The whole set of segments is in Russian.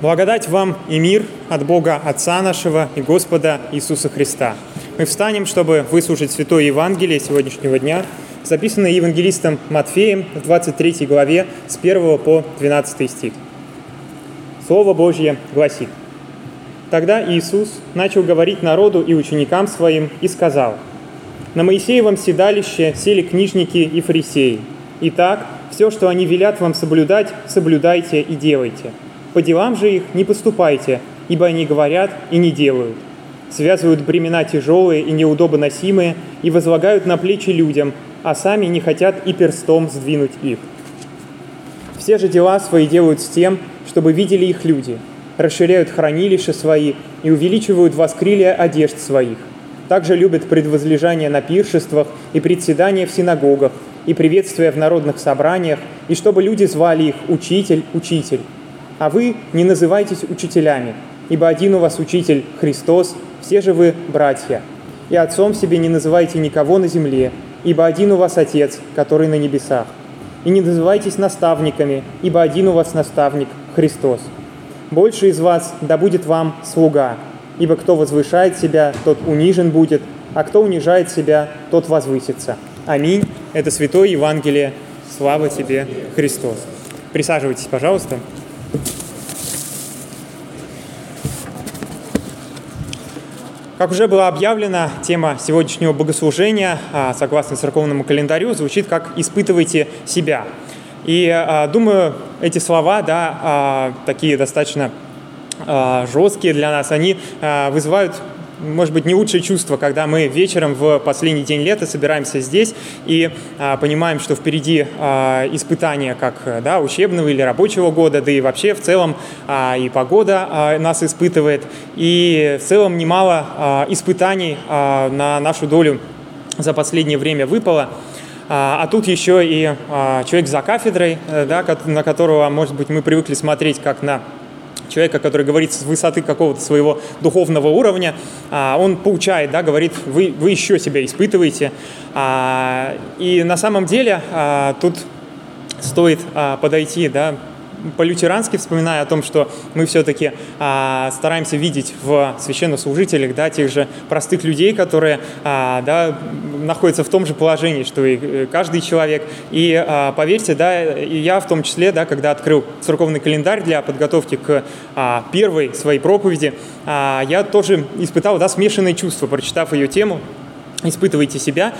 Благодать вам и мир от Бога Отца нашего и Господа Иисуса Христа. Мы встанем, чтобы выслушать Святое Евангелие сегодняшнего дня, записанное евангелистом Матфеем в 23 главе с 1 по 12 стих. Слово Божье гласит. Тогда Иисус начал говорить народу и ученикам своим и сказал, «На Моисеевом седалище сели книжники и фарисеи. Итак, все, что они велят вам соблюдать, соблюдайте и делайте» по делам же их не поступайте, ибо они говорят и не делают. Связывают бремена тяжелые и неудобоносимые и возлагают на плечи людям, а сами не хотят и перстом сдвинуть их. Все же дела свои делают с тем, чтобы видели их люди, расширяют хранилища свои и увеличивают воскрилия одежд своих. Также любят предвозлежание на пиршествах и председания в синагогах, и приветствия в народных собраниях, и чтобы люди звали их «Учитель, Учитель». А вы не называйтесь учителями, ибо один у вас учитель Христос, все же вы братья. И отцом себе не называйте никого на земле, ибо один у вас Отец, который на небесах. И не называйтесь наставниками, ибо один у вас наставник Христос. Больше из вас да будет вам слуга, ибо кто возвышает себя, тот унижен будет, а кто унижает себя, тот возвысится. Аминь. Это Святое Евангелие. Слава тебе, Христос. Присаживайтесь, пожалуйста. Как уже было объявлено, тема сегодняшнего богослужения, а, согласно церковному календарю, звучит как «испытывайте себя». И а, думаю, эти слова, да, а, такие достаточно жесткие для нас, они вызывают может быть, не лучшее чувство, когда мы вечером в последний день лета собираемся здесь и а, понимаем, что впереди а, испытания как да, учебного или рабочего года, да и вообще в целом а, и погода а, нас испытывает, и в целом немало а, испытаний а, на нашу долю за последнее время выпало. А, а тут еще и а, человек за кафедрой, э, да, на которого, может быть, мы привыкли смотреть как на человека, который говорит с высоты какого-то своего духовного уровня, а, он поучает, да, говорит, вы, вы еще себя испытываете. А, и на самом деле а, тут стоит подойти, да, по-лютерански вспоминая о том, что мы все-таки а, стараемся видеть в священнослужителях да, тех же простых людей, которые а, да, находятся в том же положении, что и э, каждый человек. И а, поверьте, да, и я в том числе, да, когда открыл церковный календарь для подготовки к а, первой своей проповеди, а, я тоже испытал да, смешанные чувства, прочитав ее тему «Испытывайте себя».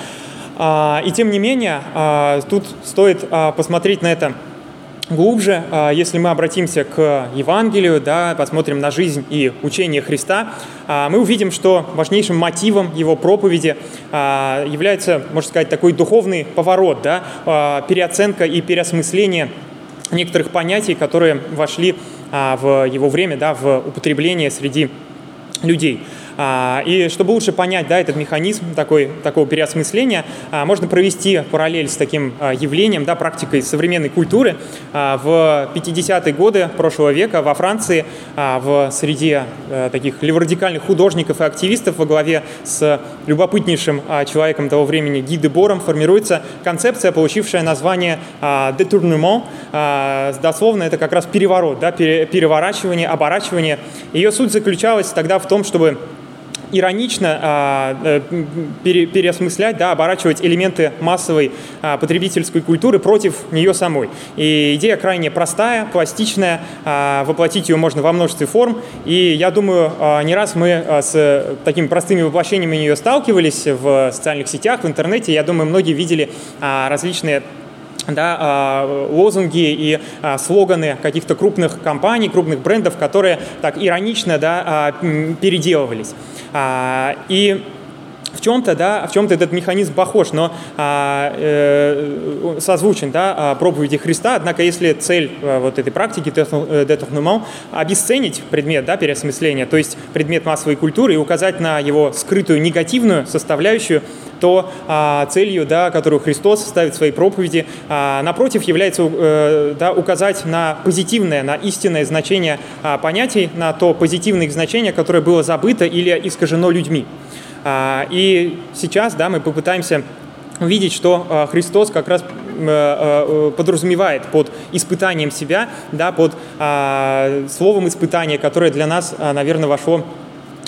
А, и тем не менее, а, тут стоит а, посмотреть на это глубже, а, если мы обратимся к Евангелию, да, посмотрим на жизнь и учение Христа, а, мы увидим, что важнейшим мотивом его проповеди а, является, можно сказать, такой духовный поворот, да, переоценка и переосмысление некоторых понятий, которые вошли в его время да, в употребление среди людей. А, и чтобы лучше понять да, этот механизм такой, такого переосмысления, а, можно провести параллель с таким а, явлением, да, практикой современной культуры. В 50-е годы прошлого века во Франции в среде таких леворадикальных художников и активистов во главе с любопытнейшим человеком того времени Ги Бором формируется концепция, получившая название «détournement». Дословно это как раз переворот, да, переворачивание, оборачивание. Ее суть заключалась тогда в том, чтобы иронично а, э, пере, переосмыслять, да, оборачивать элементы массовой а, потребительской культуры против нее самой. И идея крайне простая, пластичная, а, воплотить ее можно во множестве форм, и я думаю, не раз мы с такими простыми воплощениями нее сталкивались в социальных сетях, в интернете, я думаю, многие видели различные да, а, лозунги и а, слоганы каких-то крупных компаний, крупных брендов, которые так иронично да, а, переделывались. И в чем-то, да, в чем-то этот механизм похож, но а, э, созвучен, да, а, проповеди Христа. Однако, если цель а, вот этой практики детохнумал обесценить предмет, да, переосмысления, то есть предмет массовой культуры и указать на его скрытую негативную составляющую, то а, целью, да, которую Христос ставит в своей проповеди, а, напротив, является э, да, указать на позитивное, на истинное значение а, понятий, на то позитивное их значение, которое было забыто или искажено людьми. А, и сейчас да, мы попытаемся увидеть, что Христос как раз подразумевает под испытанием себя, да, под словом испытания, которое для нас, наверное, вошло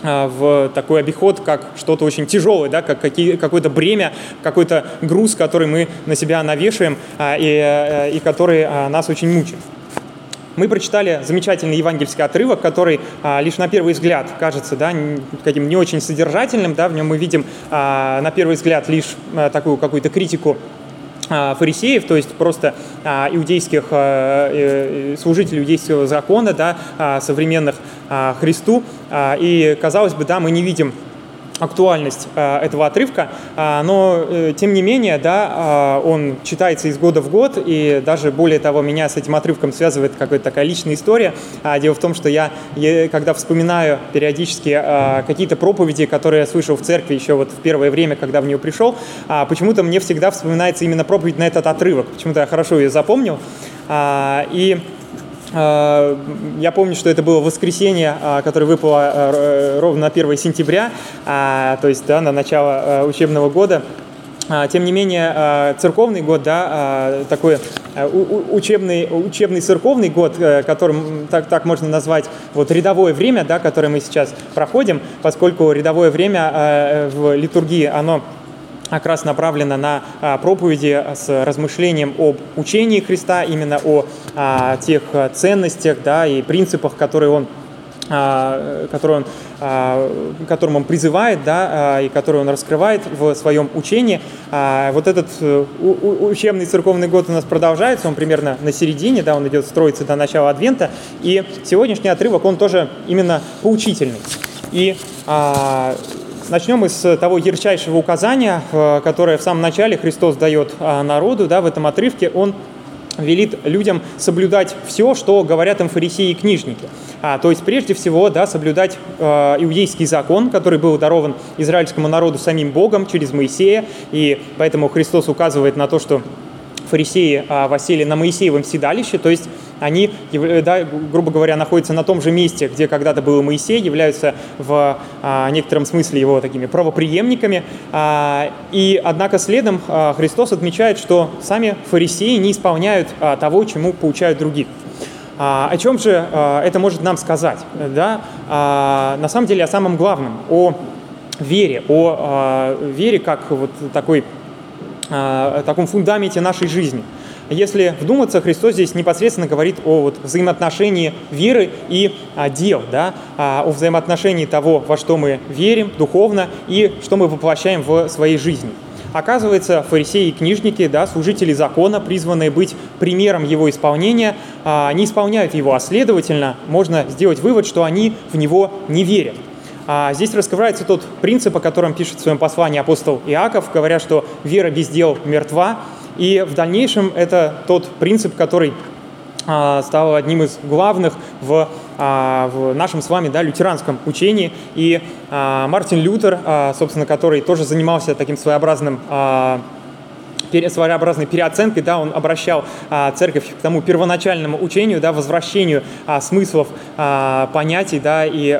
в такой обиход, как что-то очень тяжелое, да, как какие, какое-то бремя, какой-то груз, который мы на себя навешиваем и, и который нас очень мучает. Мы прочитали замечательный евангельский отрывок, который а, лишь на первый взгляд кажется да, каким не очень содержательным. Да, в нем мы видим а, на первый взгляд лишь а, такую какую-то критику а, фарисеев, то есть просто а, иудейских а, э, служителей иудейского закона, да, современных Христу. И казалось бы, да, мы не видим актуальность э, этого отрывка, э, но э, тем не менее, да, э, он читается из года в год, и даже более того, меня с этим отрывком связывает какая-то такая личная история. А, дело в том, что я, когда вспоминаю периодически э, какие-то проповеди, которые я слышал в церкви еще вот в первое время, когда в нее пришел, почему-то мне всегда вспоминается именно проповедь на этот отрывок. Почему-то я хорошо ее запомнил. И я помню, что это было воскресенье, э, которое выпало э, ровно на 1 сентября, то есть да, на начало учебного года. Тем не менее, церковный год, да, такой учебный, учебный церковный год, которым так, так можно назвать вот рядовое время, да, которое мы сейчас проходим, поскольку рядовое время в литургии, оно как раз направлена на а, проповеди с размышлением об учении Христа, именно о а, тех ценностях да, и принципах, которые он а, который он, которым он призывает, да, и который он раскрывает в своем учении. Вот этот э, учебный церковный год у нас продолжается, он примерно на середине, да, он идет строиться до начала Адвента, и сегодняшний отрывок, он тоже именно поучительный. И Начнем мы с того ярчайшего указания, э, которое в самом начале Христос дает а, народу, да, в этом отрывке. Он велит людям соблюдать все, что говорят им фарисеи и книжники. А, то есть, прежде всего, да, соблюдать э, иудейский закон, который был дарован израильскому народу самим Богом через Моисея, и поэтому Христос указывает на то, что фарисеи а, восели на Моисеевом седалище, то есть они, да, грубо говоря, находятся на том же месте, где когда-то был Моисей, являются в а, некотором смысле его такими правоприемниками. А, и, однако, следом а, Христос отмечает, что сами фарисеи не исполняют того, чему поучают других. О чем же это может нам сказать? Да? На самом деле о самом главном, о вере, о вере как вот такой Э, таком фундаменте нашей жизни. Если вдуматься, Христос здесь непосредственно говорит о вот взаимоотношении веры и а, дел, да, а, о взаимоотношении того, во что мы верим духовно и что мы воплощаем в своей жизни. Оказывается, фарисеи и книжники, да, служители закона, призванные быть примером его исполнения, а, не исполняют его, а следовательно, можно сделать вывод, что они в него не верят. Здесь раскрывается тот принцип, о котором пишет в своем послании апостол Иаков, говоря, что вера без дел мертва. И в дальнейшем это тот принцип, который а, стал одним из главных в, а, в нашем с вами да, лютеранском учении. И а, Мартин Лютер, собственно, который тоже занимался таким своеобразным своеобразной переоценкой, да, он обращал а, церковь к тому первоначальному учению, да, возвращению а, смыслов а, понятий, да, и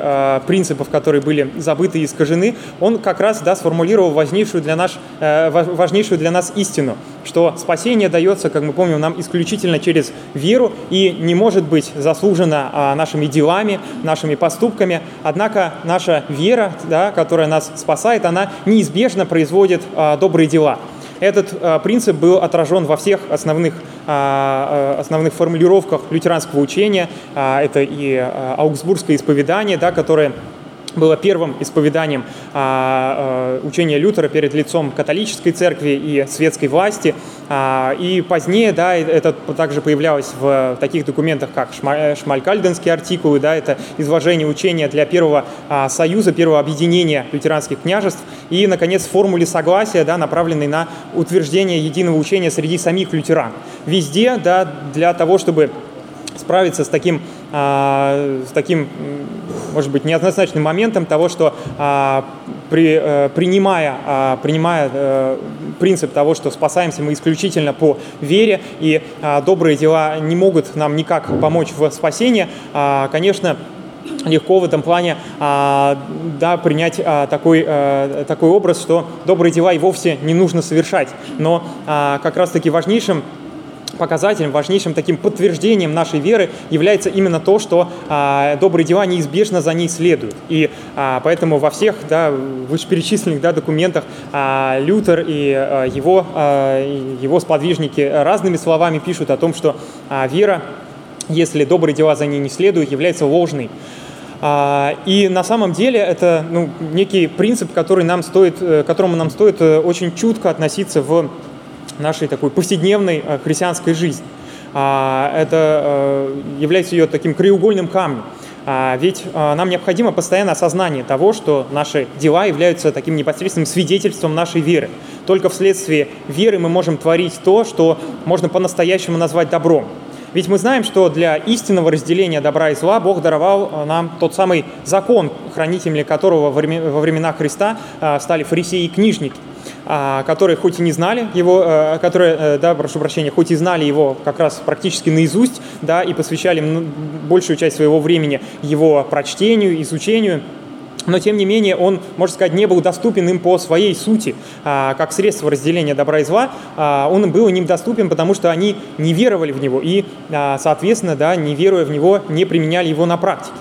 принципов, которые были забыты и искажены, он как раз, да, сформулировал важнейшую для, наш, э, важнейшую для нас истину, что спасение дается, как мы помним, нам исключительно через веру и не может быть заслужено нашими делами, нашими поступками, однако наша вера, да, которая нас спасает, она неизбежно производит а, добрые дела. Этот э, принцип был отражен во всех основных, э, основных формулировках лютеранского учения. Это и аугсбургское исповедание, да, которое было первым исповеданием а, а, учения Лютера перед лицом католической церкви и светской власти. А, и позднее, да, это также появлялось в таких документах, как Шмалькальденские артикулы, да, это изложение учения для первого а, союза, первого объединения лютеранских княжеств. И, наконец, формуле согласия, да, направленной на утверждение единого учения среди самих лютеран. Везде, да, для того, чтобы справиться с таким, а, с таким, может быть, неоднозначным моментом того, что а, при, э, принимая, а, принимая э, принцип того, что спасаемся мы исключительно по вере, и добрые дела не могут нам никак помочь в спасении, конечно, легко в этом плане да, принять такой, а, такой образ, что добрые дела и вовсе не нужно совершать. Но как раз-таки важнейшим показателем, важнейшим таким подтверждением нашей веры является именно то, что а, добрые дела неизбежно за ней следуют. И а, поэтому во всех да, вышеперечисленных да, документах а, Лютер и а, его, а, его сподвижники разными словами пишут о том, что а, вера, если добрые дела за ней не следуют, является ложной. А, и на самом деле это ну, некий принцип, который нам стоит, э, к которому нам стоит э, очень чутко относиться в нашей такой повседневной э, христианской жизни. А, это является ее таким краеугольным камнем. А, ведь нам необходимо постоянное осознание того, что наши дела являются таким непосредственным свидетельством нашей веры. Только вследствие веры мы можем творить то, что можно по-настоящему назвать добром. Ведь мы знаем, что для истинного разделения добра и зла Бог даровал э, нам тот самый закон, хранителями которого во времена Христа э, стали фарисеи и книжники которые хоть и не знали его, э, которые, да, прошу прощения, хоть и знали его как раз практически наизусть, да, и посвящали большую часть своего времени его прочтению, изучению, но тем не менее он, можно сказать, не был доступен им по своей сути, а, как средство разделения добра и зла. А, он был им доступен, потому что они не веровали в него и, а, соответственно, да, не веруя в него, не применяли его на практике.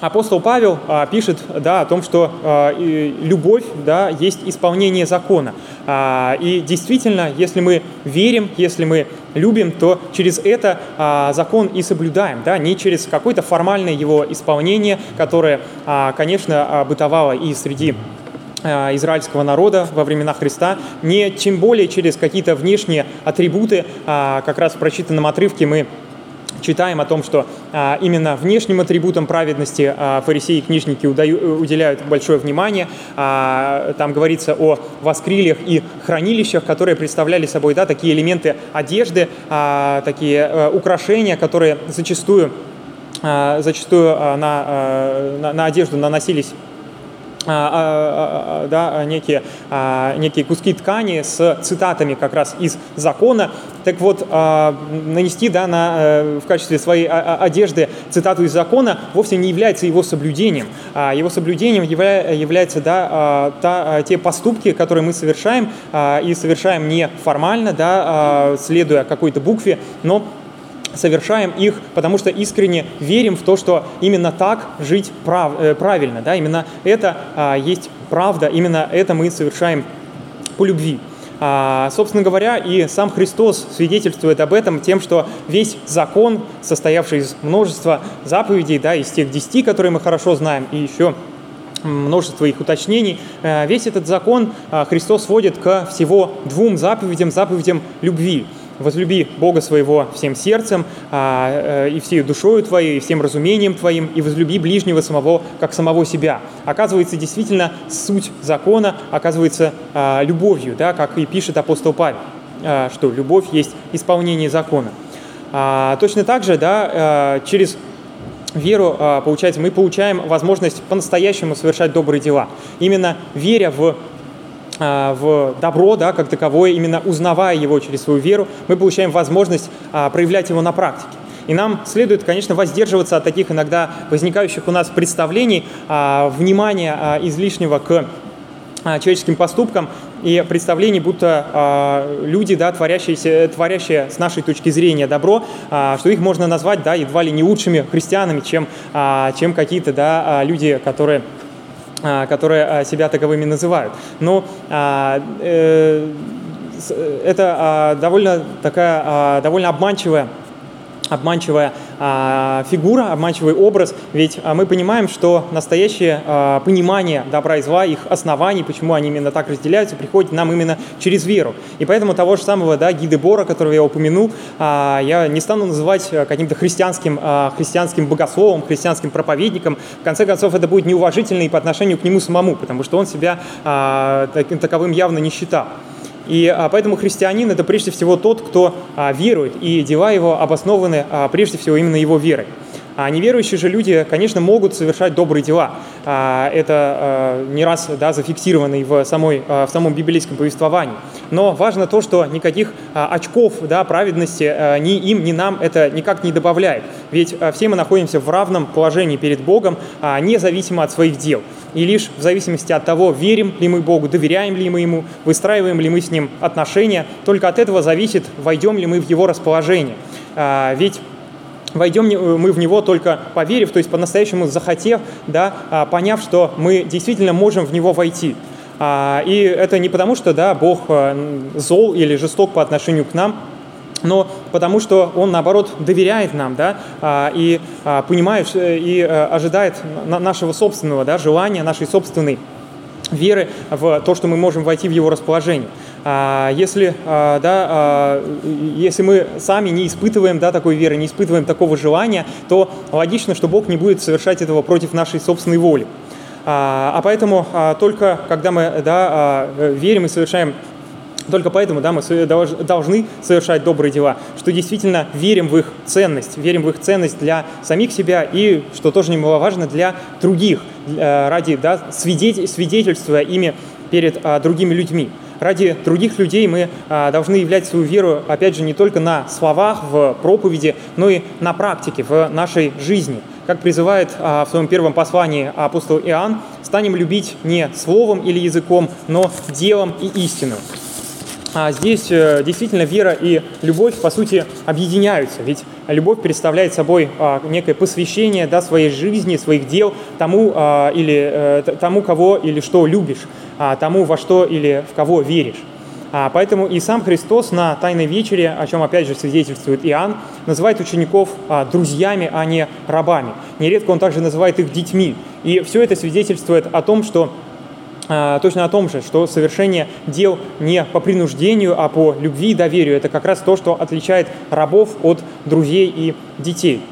Апостол Павел а, пишет да, о том, что а, любовь да, есть исполнение закона. А, и действительно, если мы верим, если мы любим, то через это закон и соблюдаем, да, не через какое-то формальное его исполнение, которое, конечно, бытовало и среди израильского народа во времена Христа, не тем более через какие-то внешние атрибуты, как раз в прочитанном отрывке мы читаем о том, что а, именно внешним атрибутам праведности а, фарисеи и книжники удаю, уделяют большое внимание. А, там говорится о воскрильях и хранилищах, которые представляли собой да, такие элементы одежды, а, такие а, украшения, которые зачастую, а, зачастую а, на, а, на, на одежду наносились да, некие, некие куски ткани с цитатами как раз из закона. Так вот, нанести да, на, э, в качестве своей одежды цитату из закона вовсе не является его соблюдением. Его соблюдением являются да, та, те поступки, которые мы совершаем, и совершаем не формально, да, следуя какой-то букве, но совершаем их, потому что искренне верим в то, что именно так жить прав, э, правильно, да, именно это а, есть правда, именно это мы совершаем по любви. А, собственно говоря, и сам Христос свидетельствует об этом тем, что весь закон, состоявший из множества заповедей, да, из тех десяти, которые мы хорошо знаем, и еще множество их уточнений, э, весь этот закон а, Христос сводит к всего двум заповедям, заповедям любви возлюби Бога своего всем сердцем а, э, и всей душою твоей, и всем разумением твоим, и возлюби ближнего самого, как самого себя. Оказывается, действительно, суть закона оказывается а, любовью, да, как и пишет апостол Павел, а, что любовь есть исполнение закона. Точно так же, да, через веру, получается, мы получаем возможность по-настоящему совершать добрые дела. Именно веря в в добро, да, как таковое, именно узнавая его через свою веру, мы получаем возможность а, проявлять его на практике. И нам следует, конечно, воздерживаться от таких иногда возникающих у нас представлений, а, внимания излишнего к человеческим поступкам и представлений, будто люди, да, творящиеся, творящие с нашей точки зрения добро, что их можно назвать да, едва ли не лучшими христианами, чем, чем какие-то да, люди, которые а, которые а, себя таковыми называют. Но а, э, это довольно такая довольно обманчивая обманчивая а, фигура, обманчивый образ, ведь а, мы понимаем, что настоящее а, понимание добра и зла, их оснований, почему они именно так разделяются, приходит нам именно через веру. И поэтому того же самого да, Гиды Бора, которого я упомянул, а, я не стану называть а, каким-то христианским, а, христианским богословом, христианским проповедником. В конце концов, это будет неуважительно и по отношению к нему самому, потому что он себя а, таковым явно не считал. И а, поэтому христианин – это прежде всего тот, кто а, верует, и дела его обоснованы а, прежде всего именно его верой. А неверующие же люди, конечно, могут совершать добрые дела. это не раз да, зафиксировано и в, самой, в самом библейском повествовании. Но важно то, что никаких очков да, праведности ни им, ни нам это никак не добавляет. Ведь все мы находимся в равном положении перед Богом, независимо от своих дел. И лишь в зависимости от того, верим ли мы Богу, доверяем ли мы Ему, выстраиваем ли мы с Ним отношения, только от этого зависит, войдем ли мы в Его расположение. Ведь войдем мы в него только поверив, то есть по-настоящему захотев, да, а, поняв, что мы действительно можем в него войти. А, и это не потому, что да, Бог э, зол или жесток по отношению к нам, но потому что он, наоборот, доверяет нам, да, а, и понимает и э, ожидает нашего собственного да, желания, нашей собственной веры в то, что мы можем войти в его расположение. А, если, а, да, а, если мы сами не испытываем да, такой веры, не испытываем такого желания, то логично, что Бог не будет совершать этого против нашей собственной воли. А поэтому только когда мы да, верим и совершаем только поэтому да, мы должны совершать добрые дела, что действительно верим в их ценность, верим в их ценность для самих себя и, что тоже немаловажно, для других, э, ради да, свидетельства ими перед а, другими людьми. Ради других людей мы а, должны являть свою веру, опять же, не только на словах, в проповеди, но и на практике, в нашей жизни. Как призывает а, в своем первом послании апостол Иоанн, станем любить не словом или языком, но делом и истину. А здесь э, действительно вера и любовь, по сути, объединяются. Ведь любовь представляет собой а, некое посвящение да, своей жизни, своих дел тому, а, или, э, тому, кого или что любишь, тому, во что или в кого веришь. Поэтому и сам Христос на Тайной вечере, о чем опять же свидетельствует Иоанн, называет учеников друзьями, а не рабами. Нередко он также называет их детьми. И все это свидетельствует о том, что а, точно о том же, что совершение дел не по принуждению, а по любви и доверию. Это как раз то, что отличает рабов от друзей и детей.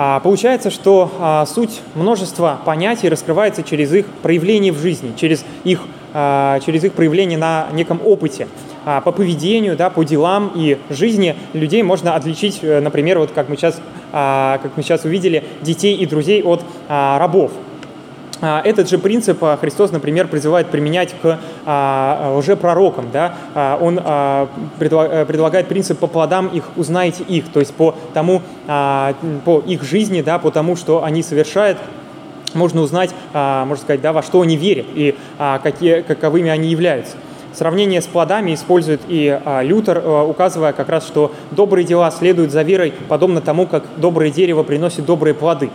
А, получается, что а, суть множества понятий раскрывается через их проявление в жизни, через их, через их проявление на неком опыте. По поведению, да, по делам и жизни людей можно отличить, э, например, вот как мы сейчас, как мы сейчас увидели, детей и друзей от рабов. А, этот же принцип а, Христос, например, призывает применять к а, лжепророкам. Да? Он э, предлагает принцип «по плодам их узнаете их», то есть по тому, по их жизни, да, по тому, что они совершают, можно узнать, можно сказать, да, во что они верят и какие, каковыми они являются. Сравнение с плодами использует и Лютер, указывая как раз, что добрые дела следуют за верой, подобно тому, как доброе дерево приносит добрые плоды.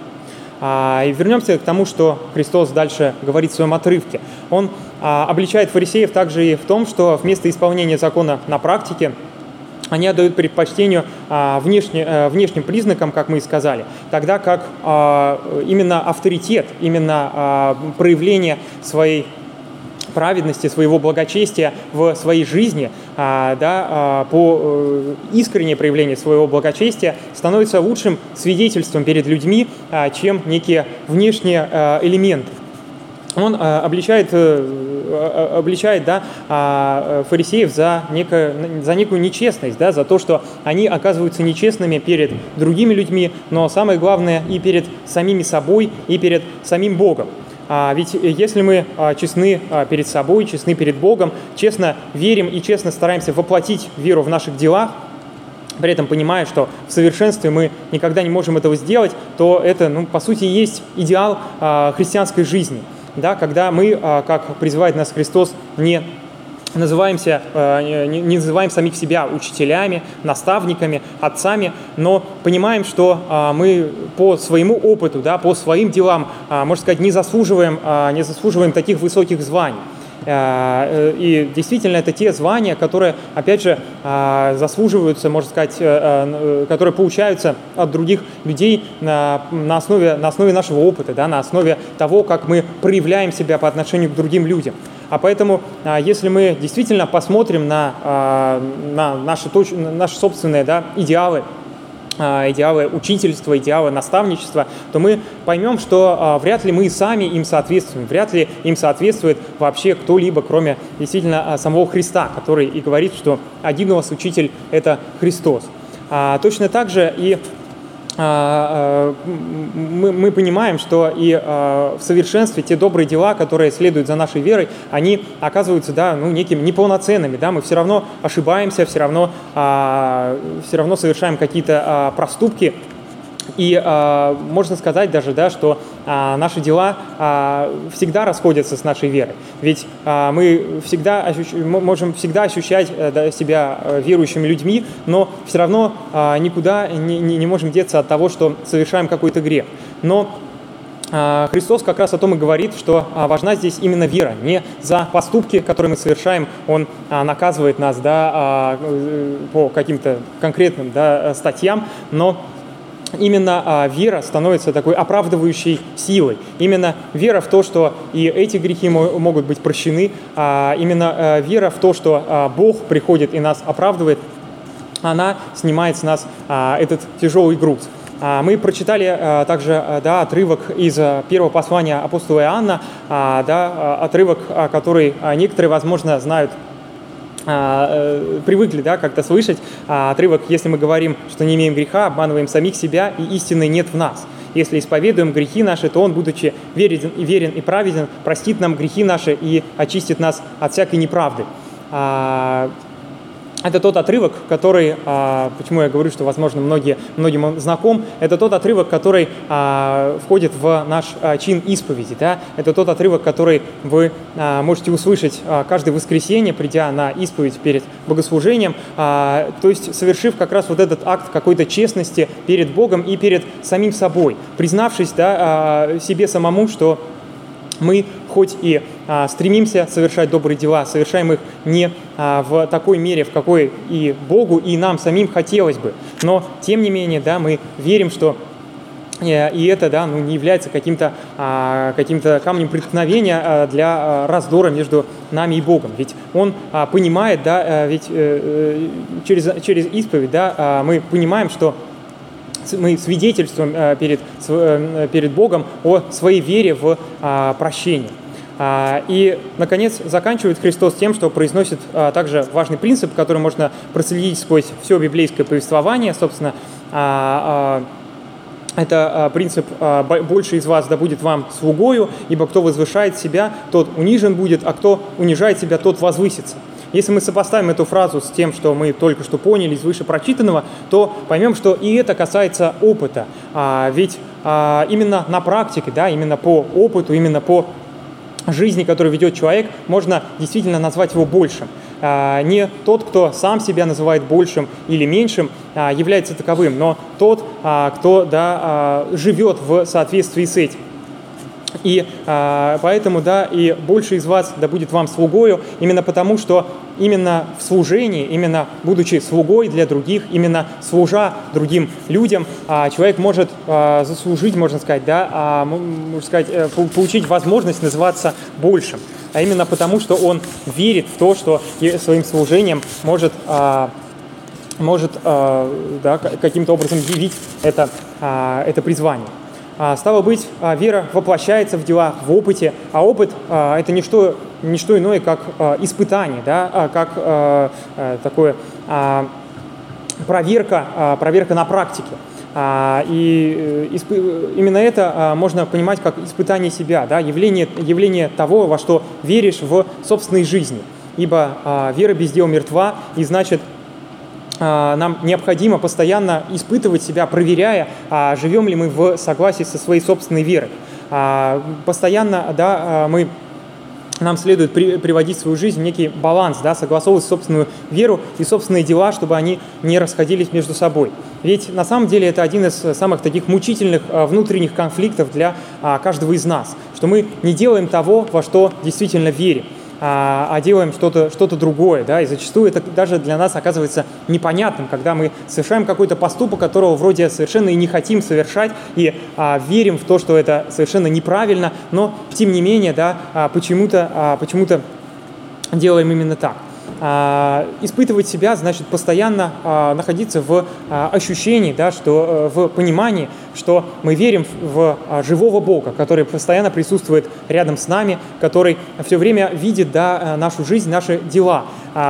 А, и вернемся к тому, что Христос дальше говорит в своем отрывке. Он а, обличает фарисеев также и в том, что вместо исполнения закона на практике они отдают предпочтению а, э, внешним признакам, как мы и сказали, тогда как именно авторитет, именно проявление своей праведности, своего благочестия в своей жизни, а, да, а, по э, искреннее проявление своего благочестия становится лучшим свидетельством перед людьми, а, чем некие внешние элементы. Он обличает, э, обличает да, фарисеев за, некое, за некую нечестность, да, за то, что они оказываются нечестными перед другими людьми, но самое главное и перед самими собой, и перед самим Богом. А, ведь если мы а, честны а, перед собой, честны перед Богом, честно верим и честно стараемся воплотить веру в наших делах, при этом понимая, что в совершенстве мы никогда не можем этого сделать, то это, ну, по сути, есть идеал христианской жизни. Да, когда мы, как призывает нас Христос, не называемся, э, не называем самих себя учителями, наставниками, отцами, но понимаем, что а, мы по своему опыту, да, по своим делам, а, можно сказать, не заслуживаем, а, не заслуживаем таких высоких званий. Э, и действительно, это те звания, которые, опять же, заслуживаются, можно сказать, э, которые получаются от других людей на, основе, на основе нашего опыта, да, на основе того, как мы проявляем себя по отношению к другим людям. А поэтому, а, если мы действительно посмотрим на, а, на наши, наши собственные да, идеалы, а, идеалы учительства, идеалы наставничества, то мы поймем, что вряд ли мы сами им соответствуем, вряд ли им соответствует вообще кто-либо, кроме действительно самого Христа, который и говорит, что один у вас учитель – это Христос. Точно так же и мы, мы понимаем, что и в совершенстве те добрые дела, которые следуют за нашей верой, они оказываются да, ну, некими неполноценными. Да? Мы все равно ошибаемся, все равно, все равно совершаем какие-то проступки, и э, можно сказать даже, да, что э, наши дела э, всегда расходятся с нашей верой. Ведь э, мы всегда ощущ... можем всегда ощущать э, себя э, верующими людьми, но все равно э, никуда не, не, не можем деться от того, что совершаем какой-то грех. Но Христос как раз о том и говорит, что важна здесь именно вера. Не за поступки, которые мы совершаем, Он наказывает нас да, э, по каким-то конкретным да, статьям, но именно а, вера становится такой оправдывающей силой. Именно вера в то, что и эти грехи могут быть прощены, а, именно а, вера в то, что Бог приходит и нас оправдывает, она снимает с нас этот тяжелый груз. Мы прочитали также да, отрывок из первого послания апостола Иоанна, да, отрывок, который некоторые, возможно, знают привыкли да, как-то слышать а, отрывок, если мы говорим, что не имеем греха, обманываем самих себя, и истины нет в нас. Если исповедуем грехи наши, то Он, будучи верен, верен и праведен, простит нам грехи наши и очистит нас от всякой неправды. А, это тот отрывок, который, а, почему я говорю, что, возможно, многие, многим он знаком, это тот отрывок, который а, входит в наш а, чин исповеди. Да? Это тот отрывок, который вы можете услышать каждое воскресенье, придя на исповедь перед богослужением, то есть совершив как раз вот этот акт какой-то честности перед Богом и перед самим собой, признавшись да, себе самому, что мы хоть и а, стремимся совершать добрые дела, совершаем их не а, в такой мере, в какой и Богу, и нам самим хотелось бы. Но, тем не менее, да, мы верим, что э, и это да, ну, не является каким-то а, каким камнем преткновения а, для а, раздора между нами и Богом. Ведь Он а, понимает, да, а, ведь а, через, через исповедь да, а, мы понимаем, что мы свидетельствуем а, перед, перед Богом о своей вере в а, прощение. А, и, наконец, заканчивает Христос тем, что произносит а, также важный принцип, который можно проследить сквозь все библейское повествование. Собственно, это принцип «больше из вас да будет вам слугою, ибо кто возвышает себя, тот унижен будет, а кто унижает себя, тот возвысится». Если мы сопоставим эту фразу с тем, что мы только что поняли из выше прочитанного, то поймем, что и это касается опыта. Ведь именно на практике, да, именно по опыту, именно по жизни, которую ведет человек, можно действительно назвать его большим. А, не тот, кто сам себя называет большим или меньшим, а, является таковым, но тот, а, кто да, живет в соответствии с этим. И а, поэтому, да, и больше из вас да будет вам слугою, именно потому, что именно в служении, именно будучи слугой для других, именно служа другим людям, а, человек может а, заслужить, можно сказать, да, а, можно сказать, э, получить возможность называться большим. А именно потому, что он верит в то, что своим служением может может да, каким-то образом явить это, это призвание. А, стало быть, а, вера воплощается в делах, в опыте, а опыт а, – это не что, не что иное, как испытание, да, как такое проверка, проверка на практике. И э, именно это можно понимать как испытание себя, да, явление, явление того, во что веришь в собственной жизни. Ибо вера без дела мертва, и значит, нам необходимо постоянно испытывать себя, проверяя, а живем ли мы в согласии со своей собственной верой. А, постоянно да, мы нам следует при, приводить в свою жизнь в некий баланс, да, согласовывать собственную веру и собственные дела, чтобы они не расходились между собой. Ведь на самом деле это один из самых таких мучительных внутренних конфликтов для каждого из нас, что мы не делаем того, во что действительно верим а, а делаем что-то что другое, да, и зачастую это даже для нас оказывается непонятным, когда мы совершаем какой-то поступок, которого вроде совершенно и не хотим совершать, и а, верим в то, что это совершенно неправильно, но тем не менее, да, а, почему-то а, почему-то делаем именно так. А, испытывать себя значит постоянно а, находиться в а, ощущении, да, что, э, в понимании, что мы верим в живого Бога, который постоянно присутствует рядом с нами, который все время видит да, нашу жизнь, наши дела.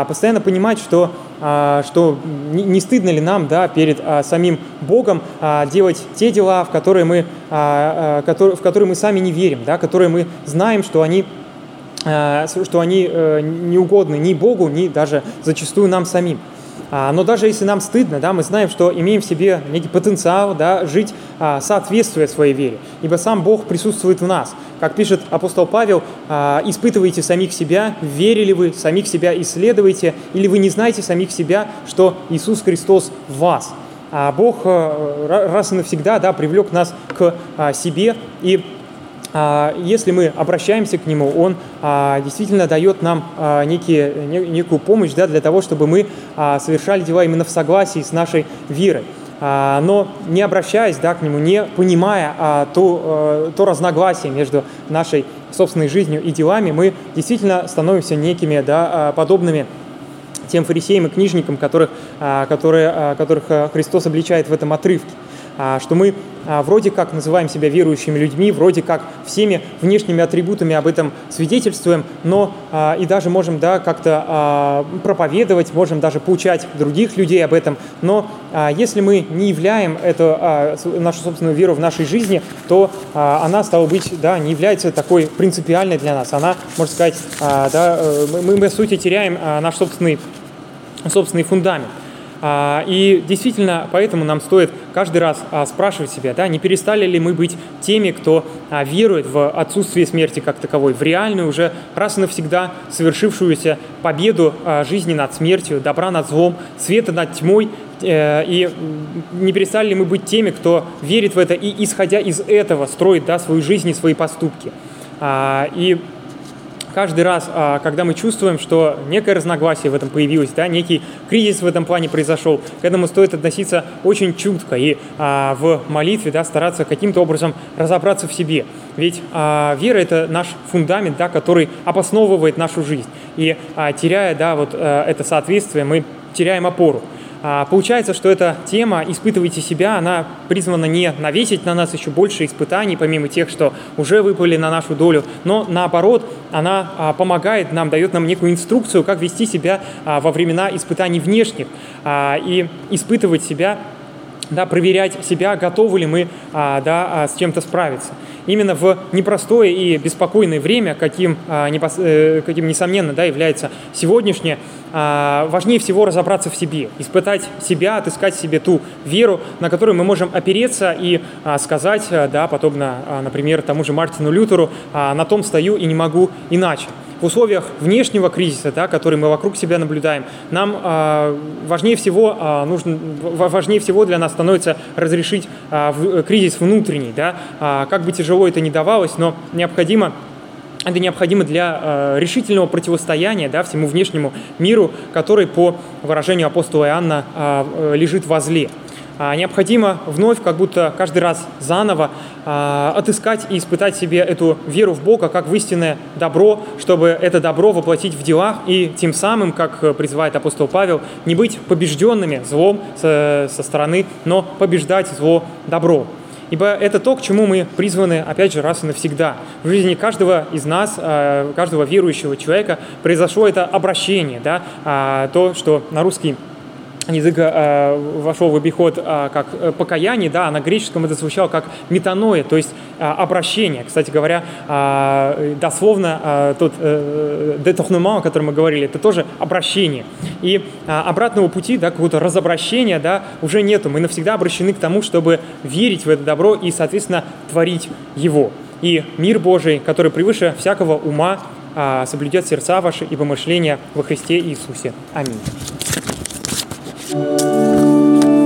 Постоянно понимать, что что не стыдно ли нам да, перед самим Богом делать те дела, в которые мы, в которые мы сами не верим, да, которые мы знаем, что они что они э, не угодны ни Богу, ни даже зачастую нам самим. А, но даже если нам стыдно, да, мы знаем, что имеем в себе некий потенциал да, жить а, соответствуя своей вере, ибо сам Бог присутствует в нас. Как пишет апостол Павел, а, испытывайте самих себя, верили вы, самих себя исследуйте, или вы не знаете самих себя, что Иисус Христос в вас. Бог э, раз и навсегда да, привлек нас к себе и если мы обращаемся к Нему, Он а, действительно дает нам а, некие, некую помощь да, для того, чтобы мы совершали дела именно в согласии с нашей верой. Но не обращаясь да, к Нему, не понимая то, то разногласие между нашей собственной жизнью и делами, мы действительно становимся некими да, подобными тем фарисеям и книжникам, которых, которые, которых Христос обличает в этом отрывке. А, что мы а, вроде как называем себя верующими людьми, вроде как всеми внешними атрибутами об этом свидетельствуем, но а, и даже можем да, как-то проповедовать, можем даже поучать других людей об этом, но если мы не являем эту, нашу собственную веру в нашей жизни, то она, стала быть, да, не является такой принципиальной для нас. Она, можно сказать, да, э, мы, мы, по сути, теряем наш собственный, собственный фундамент. А, и действительно, поэтому нам стоит каждый раз а, спрашивать себя, да, не перестали ли мы быть теми, кто а, верует в отсутствие смерти как таковой, в реальную уже раз и навсегда совершившуюся победу жизни над смертью, добра над злом, света над тьмой, э, и не перестали ли мы быть теми, кто верит в это и, исходя из этого, строит да, свою жизнь и свои поступки. И каждый раз, а, когда мы чувствуем, что некое разногласие в этом появилось, да, некий кризис в этом плане произошел, к этому стоит относиться очень чутко и а, в молитве да, стараться каким-то образом разобраться в себе. Ведь а, вера – это наш фундамент, да, который обосновывает нашу жизнь. И а, теряя да, вот, а, это соответствие, мы теряем опору. А, получается, что эта тема «Испытывайте себя», она призвана не навесить на нас еще больше испытаний, помимо тех, что уже выпали на нашу долю, но наоборот, она а, помогает нам, дает нам некую инструкцию, как вести себя а, во времена испытаний внешних. И испытывать себя да, проверять себя, готовы ли мы да, с чем-то справиться. Именно в непростое и беспокойное время, каким, а, э, каким несомненно, да, является сегодняшнее, а, важнее всего разобраться в себе, испытать себя, отыскать в себе ту веру, на которую мы можем опереться и а, сказать, да, подобно, например, тому же Мартину Лютеру, на том стою и не могу иначе в условиях внешнего кризиса, да, который мы вокруг себя наблюдаем, нам э, важнее всего э, нужно, важнее всего для нас становится разрешить э, в, кризис внутренний, да, э, как бы тяжело это ни давалось, но необходимо это необходимо для э, решительного противостояния да, всему внешнему миру, который, по выражению апостола Иоанна, э, лежит возле. А, необходимо вновь, как будто каждый раз заново, а, отыскать и испытать себе эту веру в Бога как в истинное добро, чтобы это добро воплотить в делах и тем самым, как призывает апостол Павел, не быть побежденными злом со, стороны, но побеждать зло добро. Ибо это то, к чему мы призваны, опять же, раз и навсегда. В жизни каждого из нас, а, каждого верующего человека произошло это обращение, да, то, что на русский язык э, вошел в обиход э, как э, покаяние, да, а на греческом это звучало как метаноя, то есть э, обращение. Кстати говоря, э, дословно э, тот э, детохнуман, о котором мы говорили, это тоже обращение. И э, обратного пути, да, какого-то разобращения, да, уже нету. Мы навсегда обращены к тому, чтобы верить в это добро и, соответственно, творить его. И мир Божий, который превыше всякого ума, э, соблюдет сердца ваши и помышления во Христе Иисусе. Аминь. Thank you.